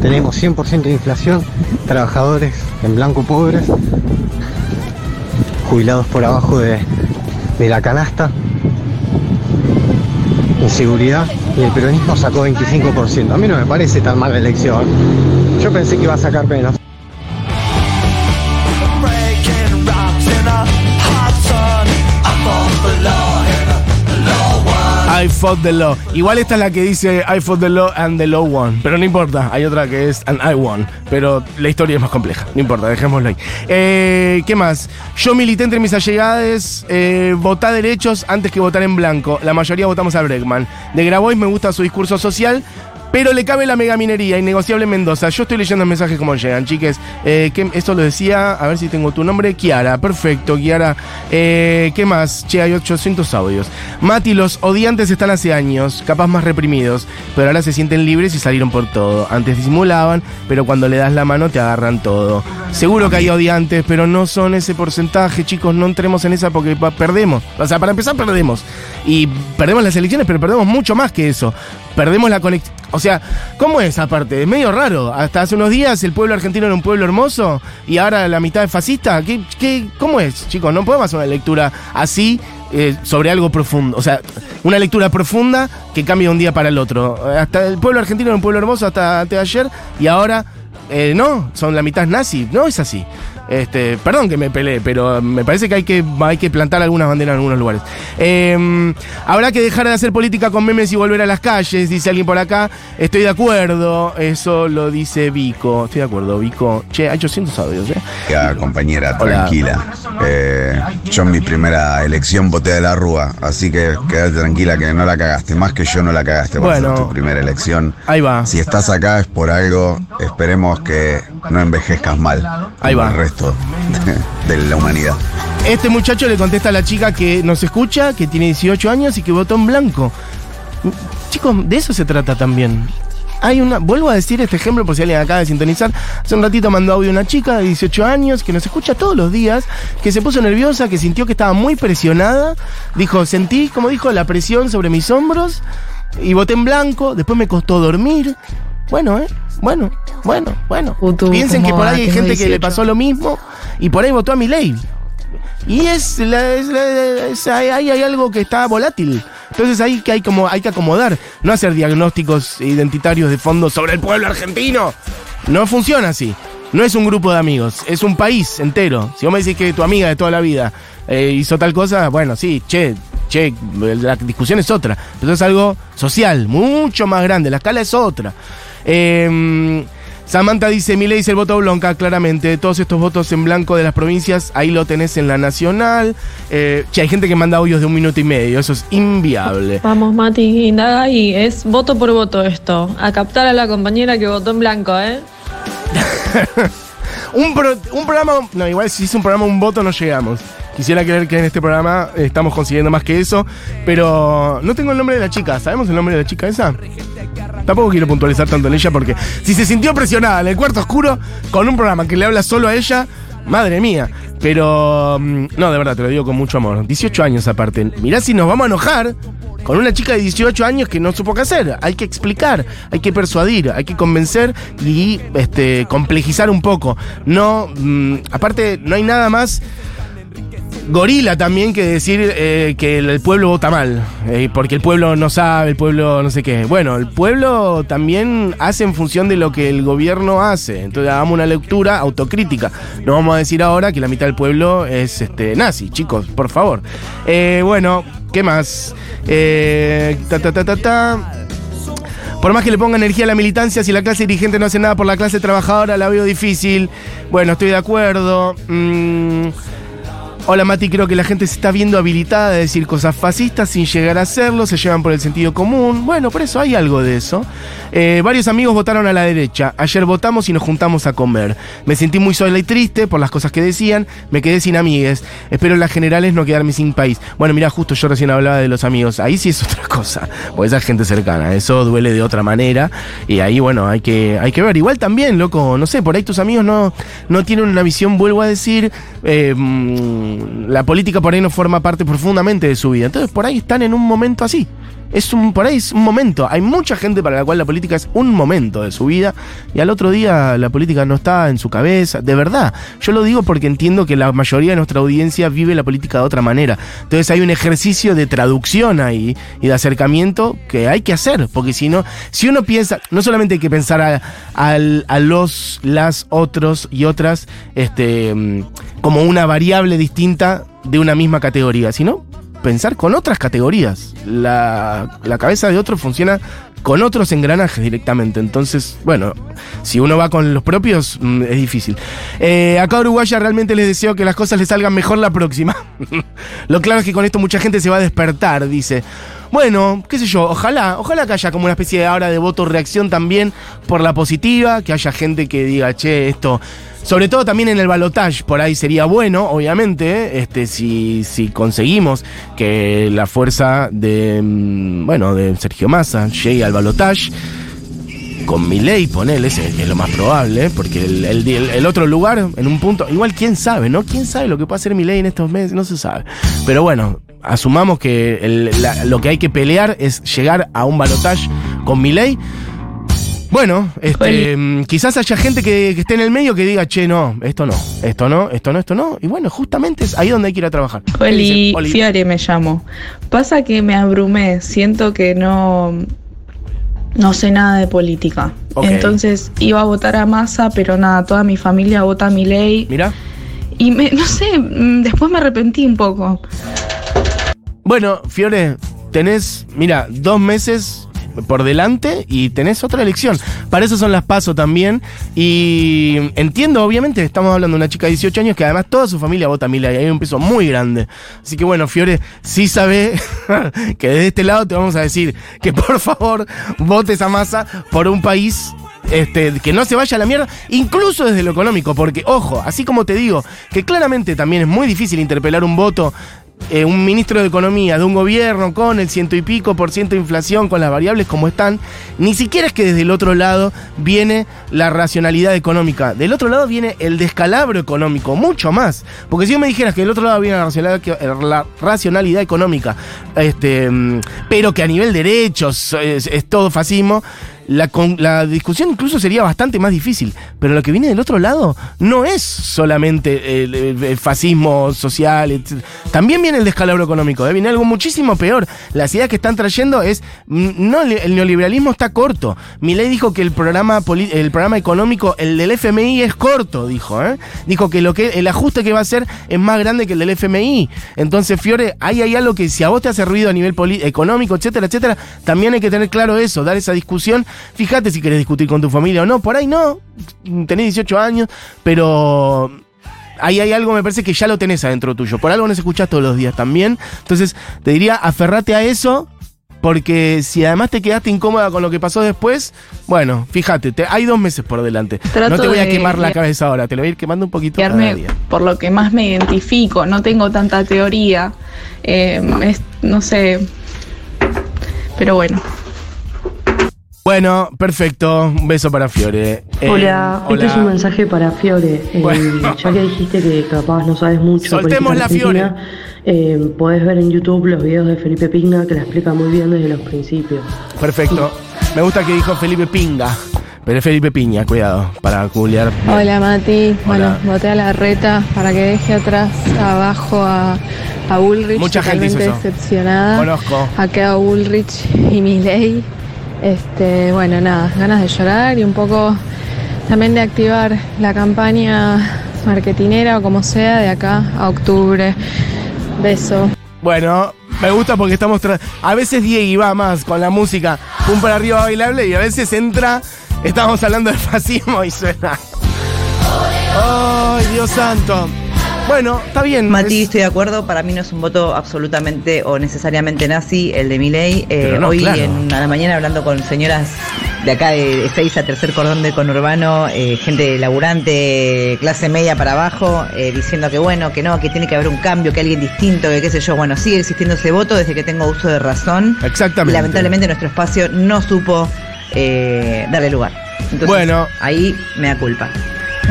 tenemos 100% de inflación, trabajadores en blanco pobres, jubilados por abajo de, de la canasta, inseguridad, y el peronismo sacó 25%. A mí no me parece tan mala elección. Yo pensé que iba a sacar menos. I fought the law. Igual esta es la que dice I fought the law and the law won. Pero no importa, hay otra que es and I won. Pero la historia es más compleja. No importa, dejémoslo ahí. Eh, ¿Qué más? Yo milité entre mis allegadas, eh, votar derechos antes que votar en blanco. La mayoría votamos a Bregman. De Grabois me gusta su discurso social. Pero le cabe la megaminería, innegociable en Mendoza. Yo estoy leyendo mensajes como llegan, chiques. Eh, ¿qué- esto lo decía, a ver si tengo tu nombre. Kiara, perfecto, Kiara. Eh, ¿Qué más? Che, hay 800 audios. Mati, los odiantes están hace años, capaz más reprimidos, pero ahora se sienten libres y salieron por todo. Antes disimulaban, pero cuando le das la mano te agarran todo. Seguro que hay odiantes, pero no son ese porcentaje, chicos. No entremos en esa porque perdemos. O sea, para empezar, perdemos. Y perdemos las elecciones, pero perdemos mucho más que eso. Perdemos la conexión. O sea, ¿cómo es aparte? Es medio raro. Hasta hace unos días el pueblo argentino era un pueblo hermoso y ahora la mitad es fascista. ¿Qué, qué, cómo es, chicos? No podemos hacer una lectura así eh, sobre algo profundo. O sea, una lectura profunda que cambia de un día para el otro. Hasta el pueblo argentino era un pueblo hermoso hasta antes de ayer y ahora eh, no, son la mitad nazi. No es así. Este, perdón que me peleé, pero me parece que hay que, hay que plantar algunas banderas en algunos lugares. Eh, habrá que dejar de hacer política con memes y volver a las calles, dice alguien por acá. Estoy de acuerdo, eso lo dice Vico. Estoy de acuerdo, Vico. Che, hay 800 audios, ¿eh? Ya, compañera, Hola. tranquila. Eh, yo en mi primera elección voté de la Rúa, así que quédate tranquila que no la cagaste. Más que yo no la cagaste Bueno. tu primera elección. Ahí va. Si estás acá es por algo, esperemos que no envejezcas mal. Ahí va. El resto de, la humanidad. Este muchacho le contesta a la chica que nos escucha, que tiene 18 años y que votó en blanco. Chicos, de eso se trata también. Hay una, vuelvo a decir este ejemplo por si alguien acaba de sintonizar. Hace un ratito mandó audio una chica de 18 años que nos escucha todos los días, que se puso nerviosa, que sintió que estaba muy presionada. Dijo, sentí, como dijo, la presión sobre mis hombros y voté en blanco. Después me costó dormir. Bueno, ¿eh? Bueno, bueno, bueno. Utu, Piensen que ¿cómo por ahí hay gente que le 18. pasó lo mismo y por ahí votó a mi ley. Y es, la- es la- es- ahí hay, hay algo que está volátil. Entonces ahí que hay como hay que acomodar, no hacer diagnósticos identitarios de fondo sobre el pueblo argentino. No funciona así. No es un grupo de amigos, es un país entero. Si vos me decís que tu amiga de toda la vida eh, hizo tal cosa, bueno, sí, che, che, la discusión es otra. Pero es algo social, mucho más grande, la escala es otra. Eh, Samantha dice, mi ley dice el voto blanca, claramente. Todos estos votos en blanco de las provincias, ahí lo tenés en la nacional. Eh, che, hay gente que manda audios de un minuto y medio, eso es inviable. Vamos, Mati, indaga ahí. Es voto por voto esto. A captar a la compañera que votó en blanco, ¿eh? Un, pro- un programa, no, igual si es un programa, un voto no llegamos. Quisiera creer que en este programa estamos consiguiendo más que eso, pero no tengo el nombre de la chica. ¿Sabemos el nombre de la chica esa? Tampoco quiero puntualizar tanto en ella porque si se sintió presionada en el cuarto oscuro con un programa que le habla solo a ella, madre mía. Pero mm, no, de verdad, te lo digo con mucho amor. 18 años aparte. Mirá si nos vamos a enojar con una chica de 18 años que no supo qué hacer. Hay que explicar, hay que persuadir, hay que convencer y este, complejizar un poco. No, mm, aparte, no hay nada más gorila también que decir eh, que el, pueblo vota mal, eh, porque el pueblo no sabe, el pueblo no sé qué. Bueno, el pueblo también hace en función de lo que el gobierno hace. Entonces hagamos una lectura autocrítica. No vamos a decir ahora que la mitad del pueblo es este nazi, chicos, por favor. Eh, bueno, ¿qué más? Ta, ta, ta, ta, ta. Por más que le ponga energía a la militancia, si la clase dirigente no hace nada por la clase trabajadora, la veo difícil. Bueno, estoy de acuerdo. Mm, Hola Mati, creo que la gente se está viendo habilitada a decir cosas fascistas sin llegar a hacerlo, se llevan por el sentido común. Bueno, por eso hay algo de eso. Eh, varios amigos votaron a la derecha. Ayer votamos y nos juntamos a comer. Me sentí muy sola y triste por las cosas que decían. Me quedé sin amigues. Espero en las generales no quedarme sin país. Bueno, mira, justo yo recién hablaba de los amigos. Ahí sí es otra cosa. Porque esa es gente cercana. Eso duele de otra manera. Y ahí, bueno, hay que, hay que ver. Igual también, loco, no sé, por ahí tus amigos no, no tienen una visión, vuelvo a decir. Eh, la política por ahí no forma parte profundamente de su vida. Entonces por ahí están en un momento así. Es un, por ahí es un momento. Hay mucha gente para la cual la política es un momento de su vida y al otro día la política no está en su cabeza. De verdad, yo lo digo porque entiendo que la mayoría de nuestra audiencia vive la política de otra manera. Entonces hay un ejercicio de traducción ahí y de acercamiento que hay que hacer, porque si no, si uno piensa, no solamente hay que pensar a, al- a los, las, otros y otras, este, mm, como una variable distinta de una misma categoría, sino pensar con otras categorías. La, la cabeza de otro funciona con otros engranajes directamente. Entonces, bueno, si uno va con los propios, mm, es difícil. Eh, acá a Uruguaya realmente les deseo que las cosas les salgan mejor la próxima. Lo claro es que con esto mucha gente se va a despertar, dice. Bueno, qué sé yo, ojalá, ojalá que haya como una especie de ahora de voto-reacción también por la positiva, que haya gente que diga, che, esto. Sobre todo también en el balotage, por ahí sería bueno, obviamente, este, si, si conseguimos que la fuerza de, mm, bueno, de Sergio Massa llegue al balotage con mi ley, ponele, ese es lo más probable, porque el, el- el- otro lugar, en un punto, igual quién sabe, ¿no? ¿Quién sabe lo que puede hacer mi ley en estos meses? No se sabe. Pero bueno, asumamos que el- la- lo que hay que pelear es llegar a un balotage con mi ley. Bueno, este, mm, quizás haya gente que, que esté en el medio que diga, che, no, esto no, esto no, esto no, esto no. Y bueno, justamente es ahí donde hay que ir a trabajar. Oli. Fiore me llamo. Pasa que me abrumé, siento que no, no sé nada de política. Entonces iba a votar a Massa, pero nada, toda mi familia vota a mi ley. Mira. Y me, no sé, mm, después me arrepentí un poco. Bueno, Fiore, tenés, mira, dos meses por delante y tenés otra elección. Para eso son las pasos también. Y entiendo, obviamente, estamos hablando de una chica de 18 años que además toda su familia vota a Milei. Hay un peso muy grande. Así que bueno, Fiore, sí sabe que desde este lado te vamos a decir que por favor votes a masa por un país este, que no se vaya a la mierda, incluso desde lo económico, porque, ojo, así como te digo, que claramente también es muy difícil interpelar un voto, eh, un ministro de Economía de un gobierno con el ciento y pico por ciento de inflación, con las variables como están, ni siquiera es que desde el otro lado viene la racionalidad económica, del otro lado viene el descalabro económico, mucho más, porque si vos me dijeras que del otro lado viene la racionalidad, la racionalidad económica, este, mm, pero que a nivel derechos es todo fascismo, la, con- la discusión incluso sería bastante más difícil. Pero lo que viene del otro lado no es solamente el, fascismo social, etc. también viene el descalabro económico, ¿eh? viene algo muchísimo peor. Las ideas que están trayendo es, no, el neoliberalismo está corto. Milei dijo que el programa, el programa económico, el del FMI es corto, dijo. ¿eh? Dijo que, lo que el ajuste que va a hacer es más grande que el del FMI. Entonces, Fiore, ahí hay algo que si a vos te hace ruido a nivel económico, etcétera, etcétera, también hay que tener claro eso, dar esa discusión. Fíjate si querés discutir con tu familia o no, por ahí no, tenés 18 años, pero ahí hay algo, me parece que ya lo tenés adentro tuyo. Por algo no se escuchás todos los días también. Entonces, te diría, aferrate a eso. Porque si además te quedaste incómoda con lo que pasó después, bueno, fíjate, te- hay dos meses por delante. Trato no te voy a quemar la cabeza ahora, te lo voy a ir quemando un poquito cada día. por lo que más me identifico, no tengo tanta teoría, eh, es- no sé, pero bueno. Bueno, perfecto. Un beso para Fiore. Eh, Hola, este es un mensaje para Fiore. Eh, Bueno. Ya que dijiste que capaz no sabes mucho de Soltemos la Fiore. eh, podés ver en YouTube los videos de Felipe Pigna que la explica muy bien desde los principios. Perfecto. Me gusta que dijo Felipe Pinga. Pero es Felipe Piña, cuidado, para culiar. Hola Mati, bueno, voté a la reta para que deje atrás abajo a, a Bullrich, Mucha gente hizo totalmente eso. decepcionada. Conozco. Ha quedado Bullrich y Milei. Este, bueno, nada, ganas de llorar y un poco también de activar la campaña marketinera o como sea de acá a octubre. Beso. Bueno, me gusta porque estamos. A veces Diego va más con la música, un para arriba bailable, y a veces entra. Estamos hablando de fascismo y suena. ¡Ay, Dios santo! Bueno, está bien. Mati, estoy de acuerdo. Para mí no es un voto absolutamente o necesariamente nazi el de Milei. Eh, no, hoy claro. en, a la mañana hablando con señoras de acá de 6 a tercer cordón de conurbano, eh, gente laburante, clase media para abajo, eh, diciendo que bueno, que no, que tiene que haber un cambio, que alguien distinto, que qué sé yo. Bueno, sigue existiendo ese voto desde que tengo uso de razón. Exactamente. Y lamentablemente nuestro espacio no supo eh, darle lugar. Entonces, Bueno. ahí me da culpa.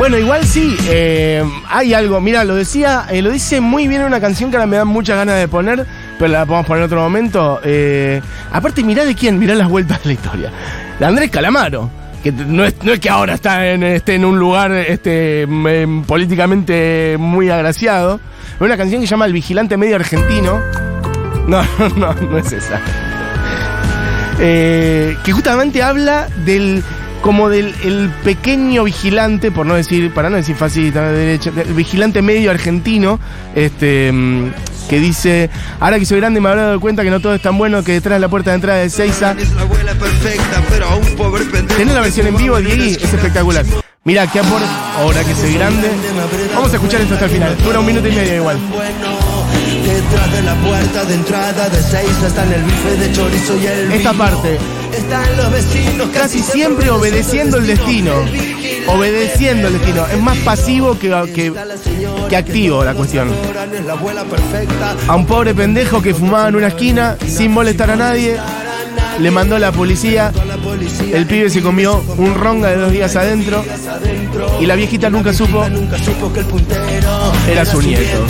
Bueno, igual sí, eh, hay algo, mira, lo decía, eh, lo dice muy bien en una canción que ahora me dan muchas ganas de poner, pero la podemos poner en otro momento. Eh, aparte, mirá de quién, mirá las vueltas de la historia. De Andrés Calamaro. Que no es, no es que ahora está en, esté en un lugar este, mm, políticamente muy agraciado. Es una canción que se llama El Vigilante Medio Argentino. No, no, no es esa. Que justamente habla del como del el pequeño vigilante, por no decir, para no decir fascista de derecha, el vigilante medio argentino, este mm, que dice, ahora que soy grande me habré dado cuenta que no todo es tan bueno que detrás de la puerta de entrada de Seiza. Tener la versión en vivo, Diego, es espectacular. Mira, qué amor, ahora que soy grande. Vamos a escuchar esto hasta el final. Dura un minuto y medio igual. Detrás de la puerta de entrada de Seiza están el bife de chorizo y el Esta parte. Están los vecinos Casi siempre obedeciendo el destino. Obedeciendo el destino. Es más pasivo que, que, que activo la cuestión. A un pobre pendejo que fumaba en una esquina sin molestar a nadie. Le mandó la policía. El pibe se comió un ronga de dos días adentro. Y la viejita nunca supo. Era su nieto.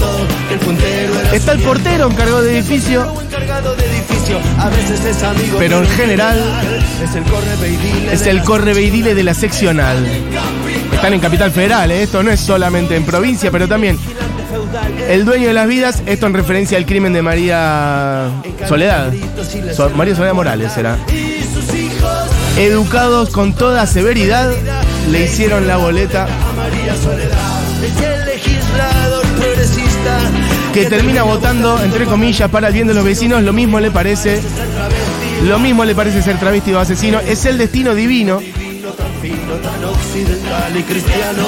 Está el portero encargado de edificio. Pero en general es el correveidile. es el correveidile de la seccional. Están en Capital Federal, ¿eh? esto no es solamente en provincia, pero también el dueño de las vidas, esto en referencia al crimen de María Soledad. So- María Soledad Morales era. Educados con toda severidad, le hicieron la boleta que termina votando, entre comillas, para el bien de los vecinos. Lo mismo le parece. Lo mismo le parece ser travesti o asesino. Es el destino divino. Fino, tan occidental y cristiano.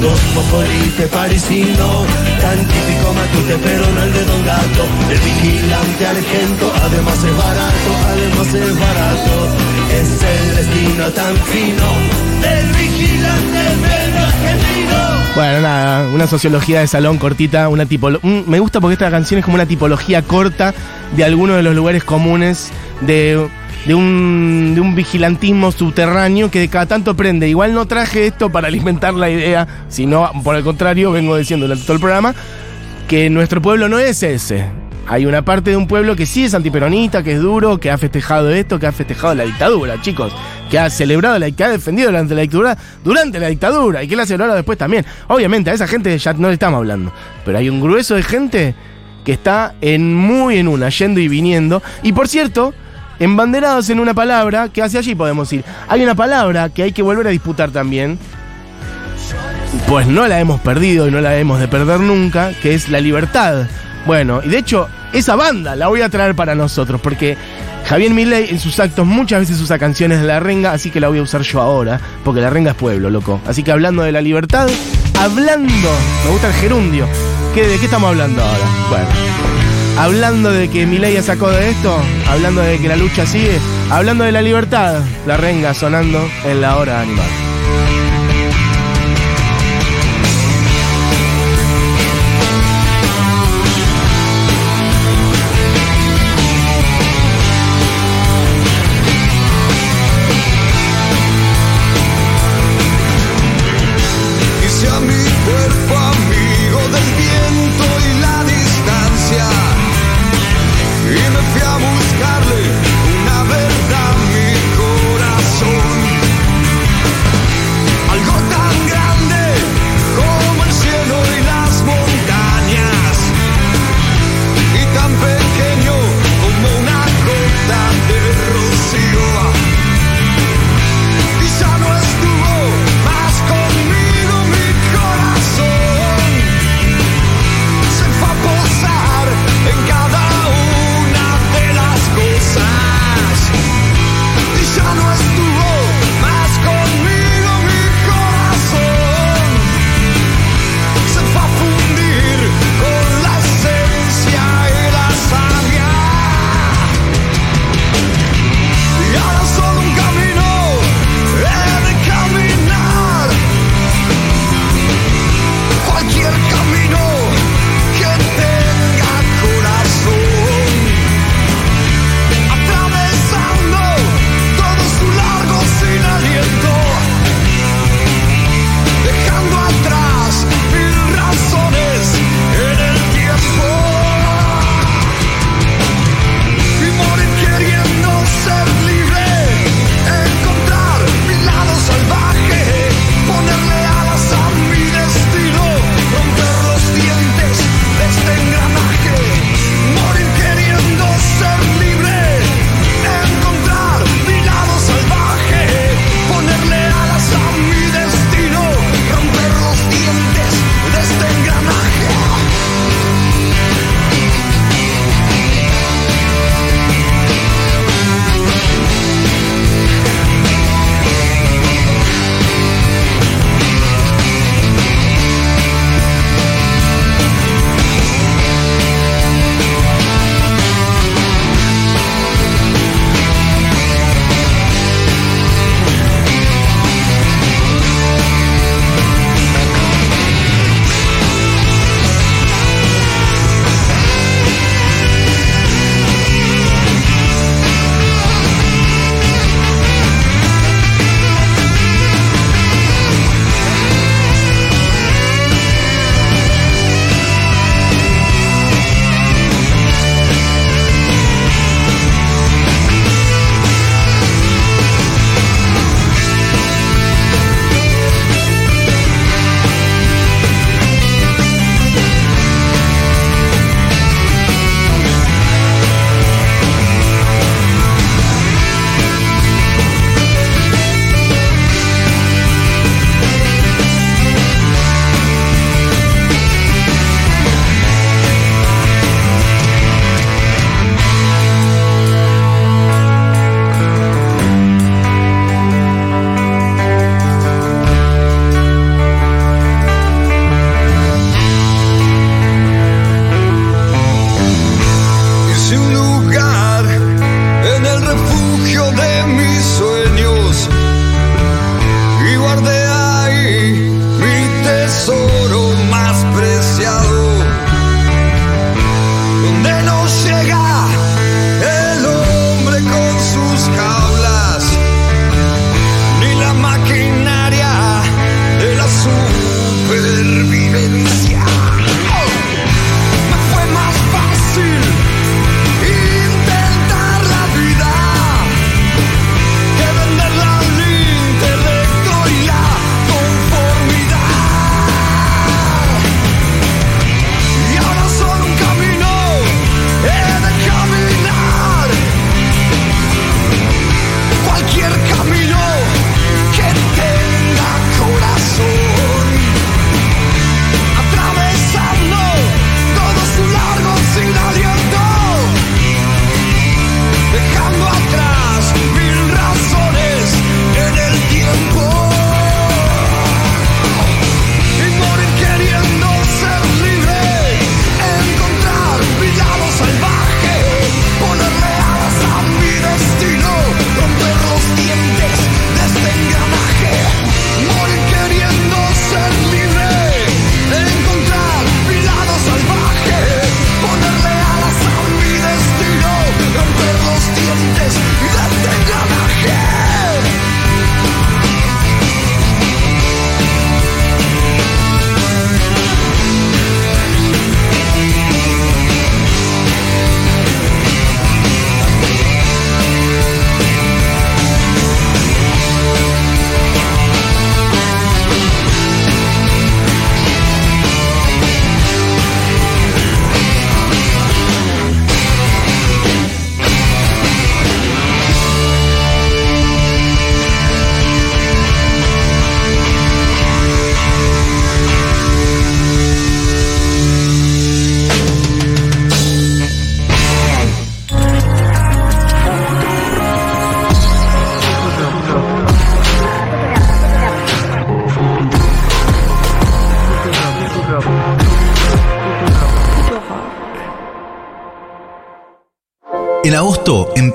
Cosmopolite parisino, tan típico matute, pero no el de Don Gato. El vigilante argento, además es barato, además es barato. Es el destino tan fino del vigilante medio argentino. Bueno, nada, una sociología de salón cortita, una tipolo mm, Me gusta porque esta canción es como una tipología corta de algunos de los lugares comunes de, de un, de un vigilantismo subterráneo que de cada tanto prende. Igual no traje esto para alimentar la idea, sino por el contrario, vengo diciendo durante todo el programa que nuestro pueblo no es ese. Hay una parte de un pueblo que sí es antiperonista, que es duro, que ha festejado esto, que ha festejado la dictadura, chicos. Que ha celebrado, la, que ha defendido durante la dictadura, durante la dictadura, y que la celebrado después también. Obviamente, a esa gente ya no le estamos hablando. Pero hay un grueso de gente que está en muy en una, yendo y viniendo. Y por cierto, embanderados en una palabra, que hacia allí podemos ir. Hay una palabra que hay que volver a disputar también, pues no la hemos perdido y no la hemos de perder nunca, que es la libertad. Bueno, y de hecho, esa banda la voy a traer para nosotros, porque Javier Milei en sus actos muchas veces usa canciones de la renga, así que la voy a usar yo ahora, porque la renga es pueblo, loco. Así que hablando de la libertad, hablando, me gusta el gerundio. ¿Qué, ¿De qué estamos hablando ahora? Bueno, hablando de que Milei ya sacó de esto, hablando de que la lucha sigue, hablando de la libertad, la renga sonando en la hora animal.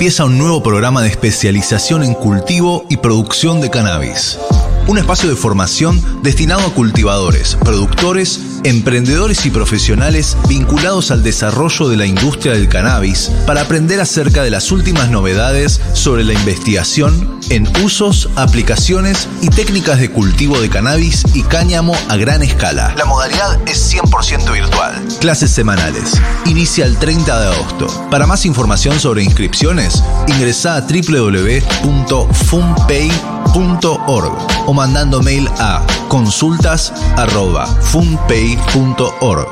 Empieza un nuevo programa de especialización en cultivo y producción de cannabis. Un espacio de formación destinado a cultivadores, productores, emprendedores y profesionales vinculados al desarrollo de la industria del cannabis para aprender acerca de las últimas novedades sobre la investigación en usos, aplicaciones y técnicas de cultivo de cannabis y cáñamo a gran escala. La modalidad es 100% virtual. Clases semanales. Inicia el 30 de agosto. Para más información sobre inscripciones, ingresa a www.funpay.org o mandando mail a consultas@funpay.org.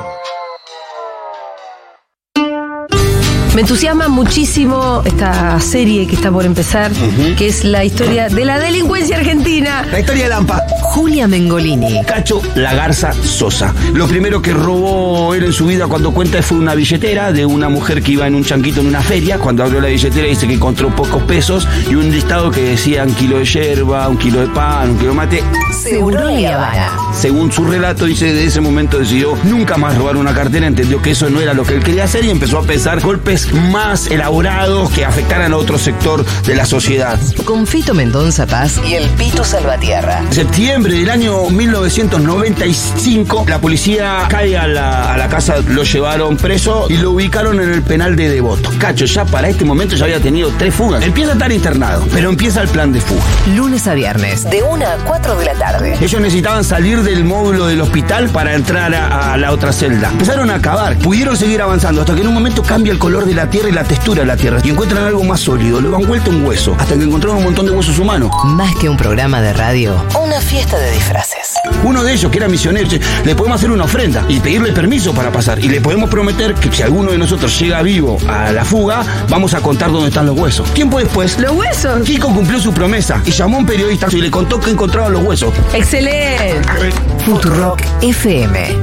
Me entusiasma muchísimo esta serie que está por empezar, que es la historia de la delincuencia argentina. La historia de Lampa. Julia Mengolini. Cacho La Garza Sosa. Lo primero que robó él en su vida cuando cuenta fue una billetera de una mujer que iba en un chanquito en una feria. Cuando abrió la billetera dice que encontró pocos pesos y un listado que decía un kilo de yerba, un kilo de pan, un kilo de mate. Seguro. Según su relato, dice de ese momento decidió nunca más robar una cartera, entendió que eso no era lo que él quería hacer y empezó a pensar golpes más elaborados que afectaran a otro sector de la sociedad. Con Fito Mendonza Paz y el Pito Salvatierra. En septiembre del año 1995, la policía cae a la, a la casa, lo llevaron preso y lo ubicaron en el penal de Devoto. Cacho ya para este momento ya había tenido tres fugas. Empieza a estar internado, pero empieza el plan de fuga. Lunes a viernes, de 1 a 4 de la tarde. Ellos necesitaban salir del módulo del hospital para entrar a, a la otra celda. Empezaron a cavar, pudieron seguir avanzando hasta que en un momento cambia el color de la tierra y la textura de la tierra y encuentran algo más sólido, lo han vuelto un hueso, hasta que encontraron un montón de huesos humanos. Más que un programa de radio, una fiesta de disfraces. Uno de ellos, que era misionero, le podemos hacer una ofrenda y pedirle permiso para pasar. Y le podemos prometer que si alguno de nosotros llega vivo a la fuga, vamos a contar dónde están los huesos. Tiempo después, ¡Los huesos! Kiko cumplió su promesa y llamó a un periodista y le contó que encontraban los huesos. ¡Excelente! Futurock FM.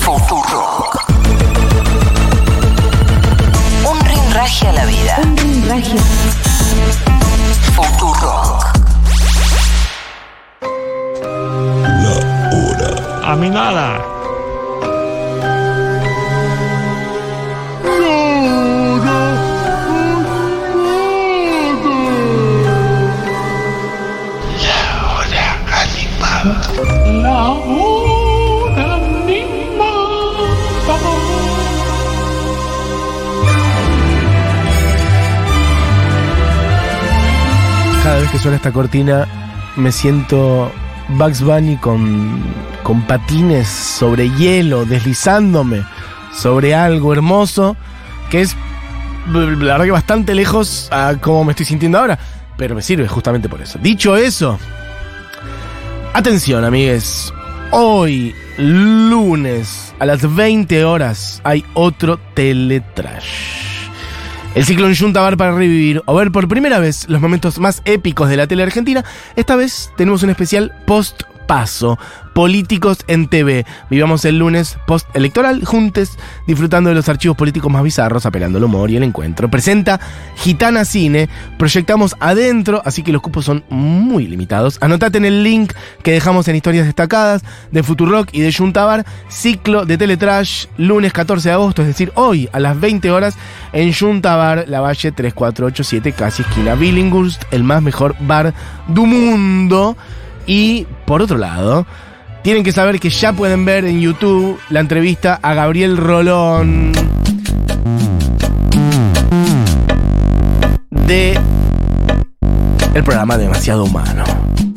Futurock. Un rinraje a la vida. Un rinraje. A mí nada. La hora animada. Cada vez que suena esta cortina me siento Bugs Bunny con, con patines sobre hielo, deslizándome sobre algo hermoso, que es la verdad que bastante lejos a cómo me estoy sintiendo ahora, pero me sirve justamente por eso. Dicho eso, atención amigues, hoy lunes a las 20 horas hay otro teletrash. El ciclo en Junta Bar para revivir o ver por primera vez los momentos más épicos de la tele argentina. Esta vez tenemos un especial post paso. Políticos en TV. Vivamos el lunes post-electoral juntes, disfrutando de los archivos políticos más bizarros, apelando al humor y el encuentro. Presenta Gitana Cine. Proyectamos adentro, así que los cupos son muy limitados. Anotate en el link que dejamos en historias destacadas de Futurock y de Juntabar. Ciclo de Teletrash, lunes 14 de agosto, es decir, hoy a las 20 horas en Juntabar, La Valle 3487, casi esquina Billinghurst, el más mejor bar du mundo. Y por otro lado, tienen que saber que ya pueden ver en YouTube la entrevista a Gabriel Rolón de el programa Demasiado Humano.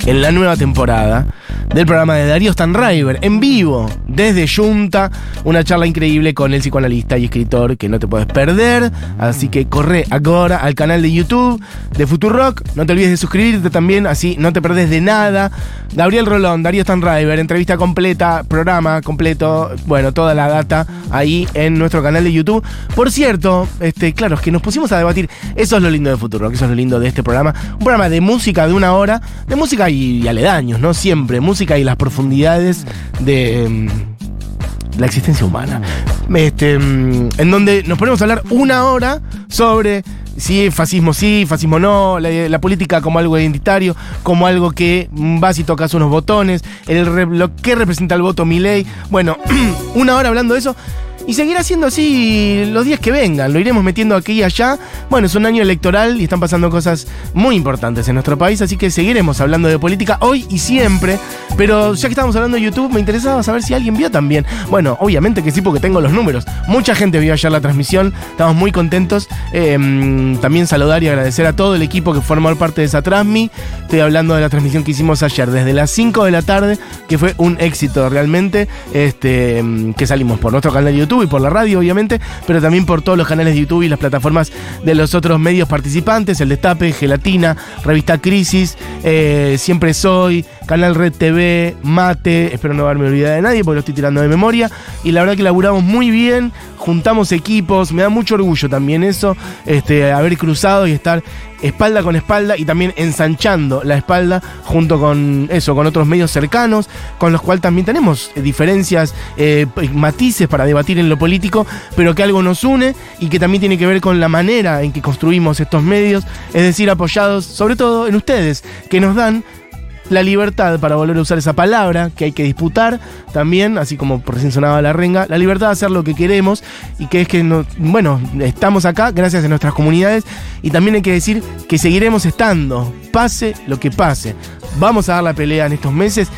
En la nueva temporada del programa de Darío Stanriver, en vivo, desde Junta, una charla increíble con el psicoanalista y escritor que no te puedes perder. Así que corre ahora al canal de YouTube de Futurock. No te olvides de suscribirte también, así no te perdés de nada. Gabriel Rolón, Darío Stanriver, entrevista completa, programa completo, bueno, toda la data ahí en nuestro canal de YouTube. Por cierto, este, claro, es que nos pusimos a debatir. Eso es lo lindo de Futurock, eso es lo lindo de este programa. Un programa de música de una hora, de música y, y aledaños, ¿no? Siempre, música y las profundidades de mm, la existencia humana. Este, mm, en donde nos ponemos a hablar una hora sobre si fascismo sí, fascismo no, la, política como algo identitario, como algo que mm, vas y tocas unos botones, el lo que representa el voto mi ley. Bueno, una hora hablando de eso. Y seguirá siendo así los días que vengan. Lo iremos metiendo aquí y allá. Bueno, es un año electoral y están pasando cosas muy importantes en nuestro país, así que seguiremos hablando de política hoy y siempre. Pero ya que estamos hablando de YouTube, me interesaba saber si alguien vio también. Bueno, obviamente que sí, porque tengo los números. Mucha gente vio ayer la transmisión, estamos muy contentos. Eh, también saludar y agradecer a todo el equipo que formó parte de esa transmi. Estoy hablando de la transmisión que hicimos ayer, desde las 5 de la tarde, que fue un éxito realmente. Este, mm, que salimos por nuestro canal de YouTube y por la radio, obviamente, pero también por todos los canales de YouTube y las plataformas de los otros medios participantes: El Destape, Gelatina, Revista Crisis, eh, Siempre Soy, Canal Red TV, Mate. Espero no haberme olvidado de nadie porque lo estoy tirando de memoria. Y la verdad que laburamos muy bien, juntamos equipos, me da mucho orgullo también eso, este, haber cruzado y estar espalda con espalda y también ensanchando la espalda junto con eso, con otros medios cercanos, con los cuales también tenemos diferencias, eh, matices para debatir en lo político, pero que algo nos une y que también tiene que ver con la manera en que construimos estos medios, es decir, apoyados sobre todo en ustedes, que nos dan la libertad, para volver a usar esa palabra, que hay que disputar también, así como recién sonaba la renga, la libertad de hacer lo que queremos y que es que, no, bueno, estamos acá gracias a nuestras comunidades y también hay que decir que seguiremos estando, pase lo que pase. Vamos a dar la pelea en estos meses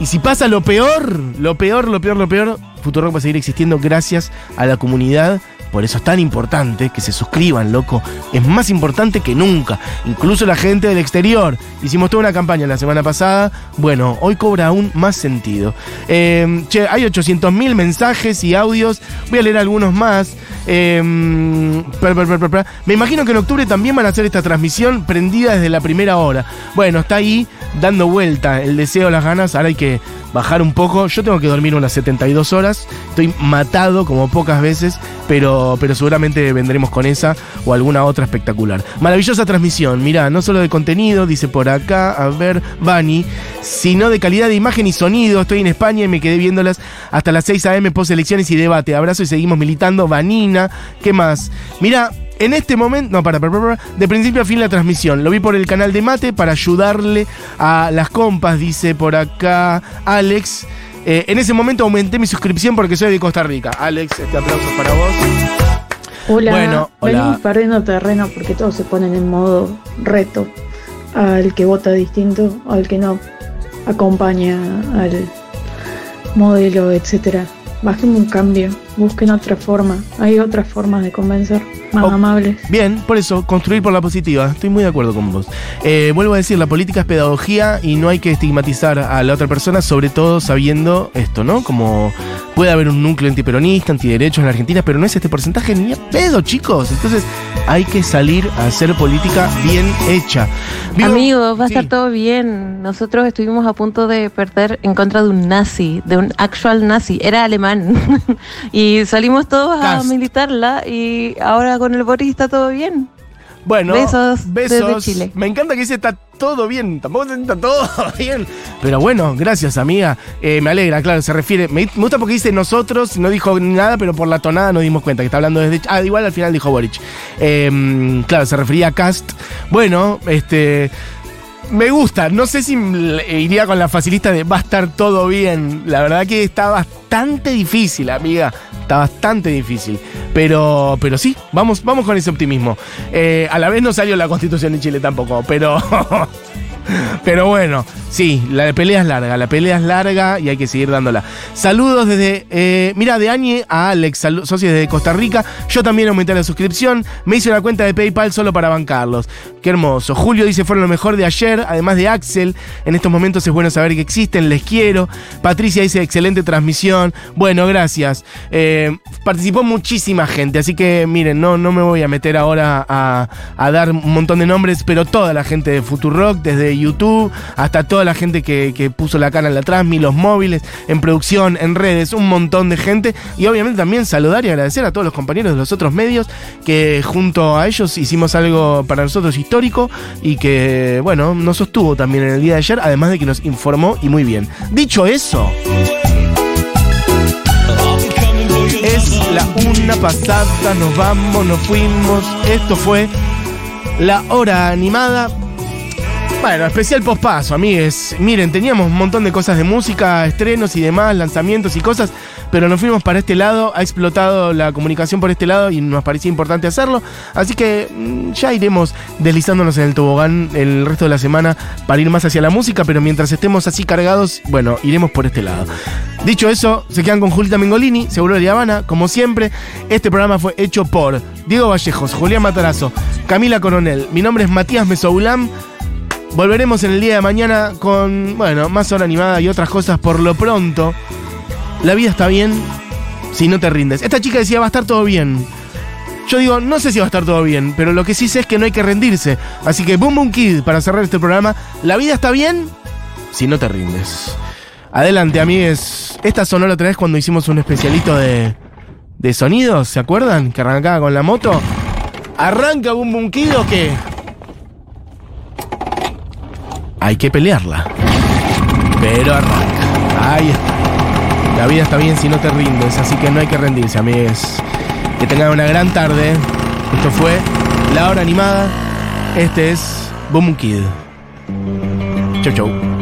y si pasa lo peor, lo peor, lo peor, lo peor, Futurock va a seguir existiendo gracias a la comunidad por eso es tan importante que se suscriban, loco. Es más importante que nunca. Incluso la gente del exterior. Hicimos toda una campaña la semana pasada. Bueno, hoy cobra aún más sentido. Eh, che, hay 800.000 mensajes y audios. Voy a leer algunos más. Eh, me imagino que en octubre también van a hacer esta transmisión prendida desde la primera hora. Bueno, está ahí dando vuelta el deseo, las ganas. Ahora hay que bajar un poco. Yo tengo que dormir unas 72 horas. Estoy matado como pocas veces, pero, pero seguramente vendremos con esa o alguna otra espectacular. Maravillosa transmisión. Mirá, no solo de contenido, dice por acá, a ver, Bani, sino de calidad de imagen y sonido. Estoy en España y me quedé viéndolas hasta las 6 a.m. post elecciones y debate. Abrazo y seguimos militando. Vanina, ¿qué más? Mira, en este momento, no, para, para, para, de principio a fin la transmisión. Lo vi por el canal de Mate para ayudarle a las compas, dice por acá Alex. Eh, en ese momento aumenté mi suscripción porque soy de Costa Rica. Alex, este aplauso para vos. Hola, Bueno, hola. venimos perdiendo terreno porque todos se ponen en modo reto al que vota distinto, al que no acompaña al modelo, etcétera. Bajen un cambio, busquen otra forma. Hay otras formas de convencer, más amables. Bien, por eso, construir por la positiva. Estoy muy de acuerdo con vos. Eh, vuelvo a decir, la política es pedagogía y no hay que estigmatizar a la otra persona, sobre todo sabiendo esto, ¿no? Como puede haber un núcleo antiperonista, antiderechos en la Argentina, pero no es este porcentaje ni a pedo, chicos. Entonces hay que salir a hacer política bien hecha. Vivo- Amigos, va a estar todo bien. Nosotros estuvimos a punto de perder en contra de un nazi, de un actual nazi. Era alemán. y salimos todos a militarla y ahora con el Boris está todo bien. Bueno, Besos besos. desde Chile. Me encanta que dice está todo bien. Tampoco está todo bien. Pero bueno, gracias, amiga. Eh, me alegra, claro, se refiere. Me, me gusta porque dice nosotros, no dijo nada, pero por la tonada nos dimos cuenta que está hablando desde. Ah, igual al final dijo Boric. Eh, claro, se refería a Cast. Bueno, este. Me gusta, no sé si iría con la facilista de va a estar todo bien. La verdad que está bastante difícil, amiga. Está bastante difícil. Pero, pero sí, vamos, vamos con ese optimismo. Eh, a la vez no salió la constitución de Chile tampoco, pero. Pero bueno, sí, la pelea es larga, la pelea es larga y hay que seguir dándola. Saludos desde, eh, mira, de Añe a Alex, socios desde Costa Rica. Yo también aumenté la suscripción, me hice una cuenta de PayPal solo para bancarlos. Qué hermoso. Julio dice, fueron lo mejor de ayer, además de Axel. En estos momentos es bueno saber que existen, les quiero. Patricia dice, excelente transmisión. Bueno, gracias. Eh, participó muchísima gente, así que miren, no, no me voy a meter ahora a, a dar un montón de nombres, pero toda la gente de Futurock, desde YouTube hasta toda la gente que, que puso la cara en la Transmi, los móviles, en producción, en redes, un montón de gente. Y obviamente también saludar y agradecer a todos los compañeros de los otros medios que junto a ellos hicimos algo para nosotros histórico y que, bueno, nos sostuvo también en el día de ayer, además de que nos informó y muy bien. Dicho eso. Es la una pasada, nos vamos, nos fuimos. Esto fue la hora animada. Bueno, especial pospaso, amigues. Miren, teníamos un montón de cosas de música, estrenos y demás, lanzamientos y cosas. pero nos fuimos para este lado, ha explotado la comunicación por este lado y nos parecía importante hacerlo. Así que mm, ya iremos deslizándonos en el tobogán el resto de la semana para ir más hacia la música, pero mientras estemos así cargados, bueno, iremos por este lado. Dicho eso, se quedan con Julita Mengolini, Seguro de Habana, como siempre. Este programa fue hecho por Diego Vallejos, Julián Matarazo, Camila Coronel. Mi nombre es Matías Mesoulam. Volveremos en el día de mañana con, bueno, más hora animada y otras cosas por lo pronto. La vida está bien si no te rindes. Esta chica decía, va a estar todo bien. Yo digo, no sé si va a estar todo bien, pero lo que sí sé es que no hay que rendirse. Así que Boom Boom Kid, para cerrar este programa, la vida está bien si no te rindes. Adelante, amigues. Esta sonó la otra vez cuando hicimos un especialito de, de sonidos, ¿se acuerdan? Que arrancaba con la moto. ¿Arranca Boom Boom Kid o qué? Hay que pelearla. Pero arranca. Ahí está. La vida está bien si no te rindes, así que no hay que rendirse, amigues. Que tengan una gran tarde. Esto fue La Hora Animada. Este es Boom Kid. Chau, chau.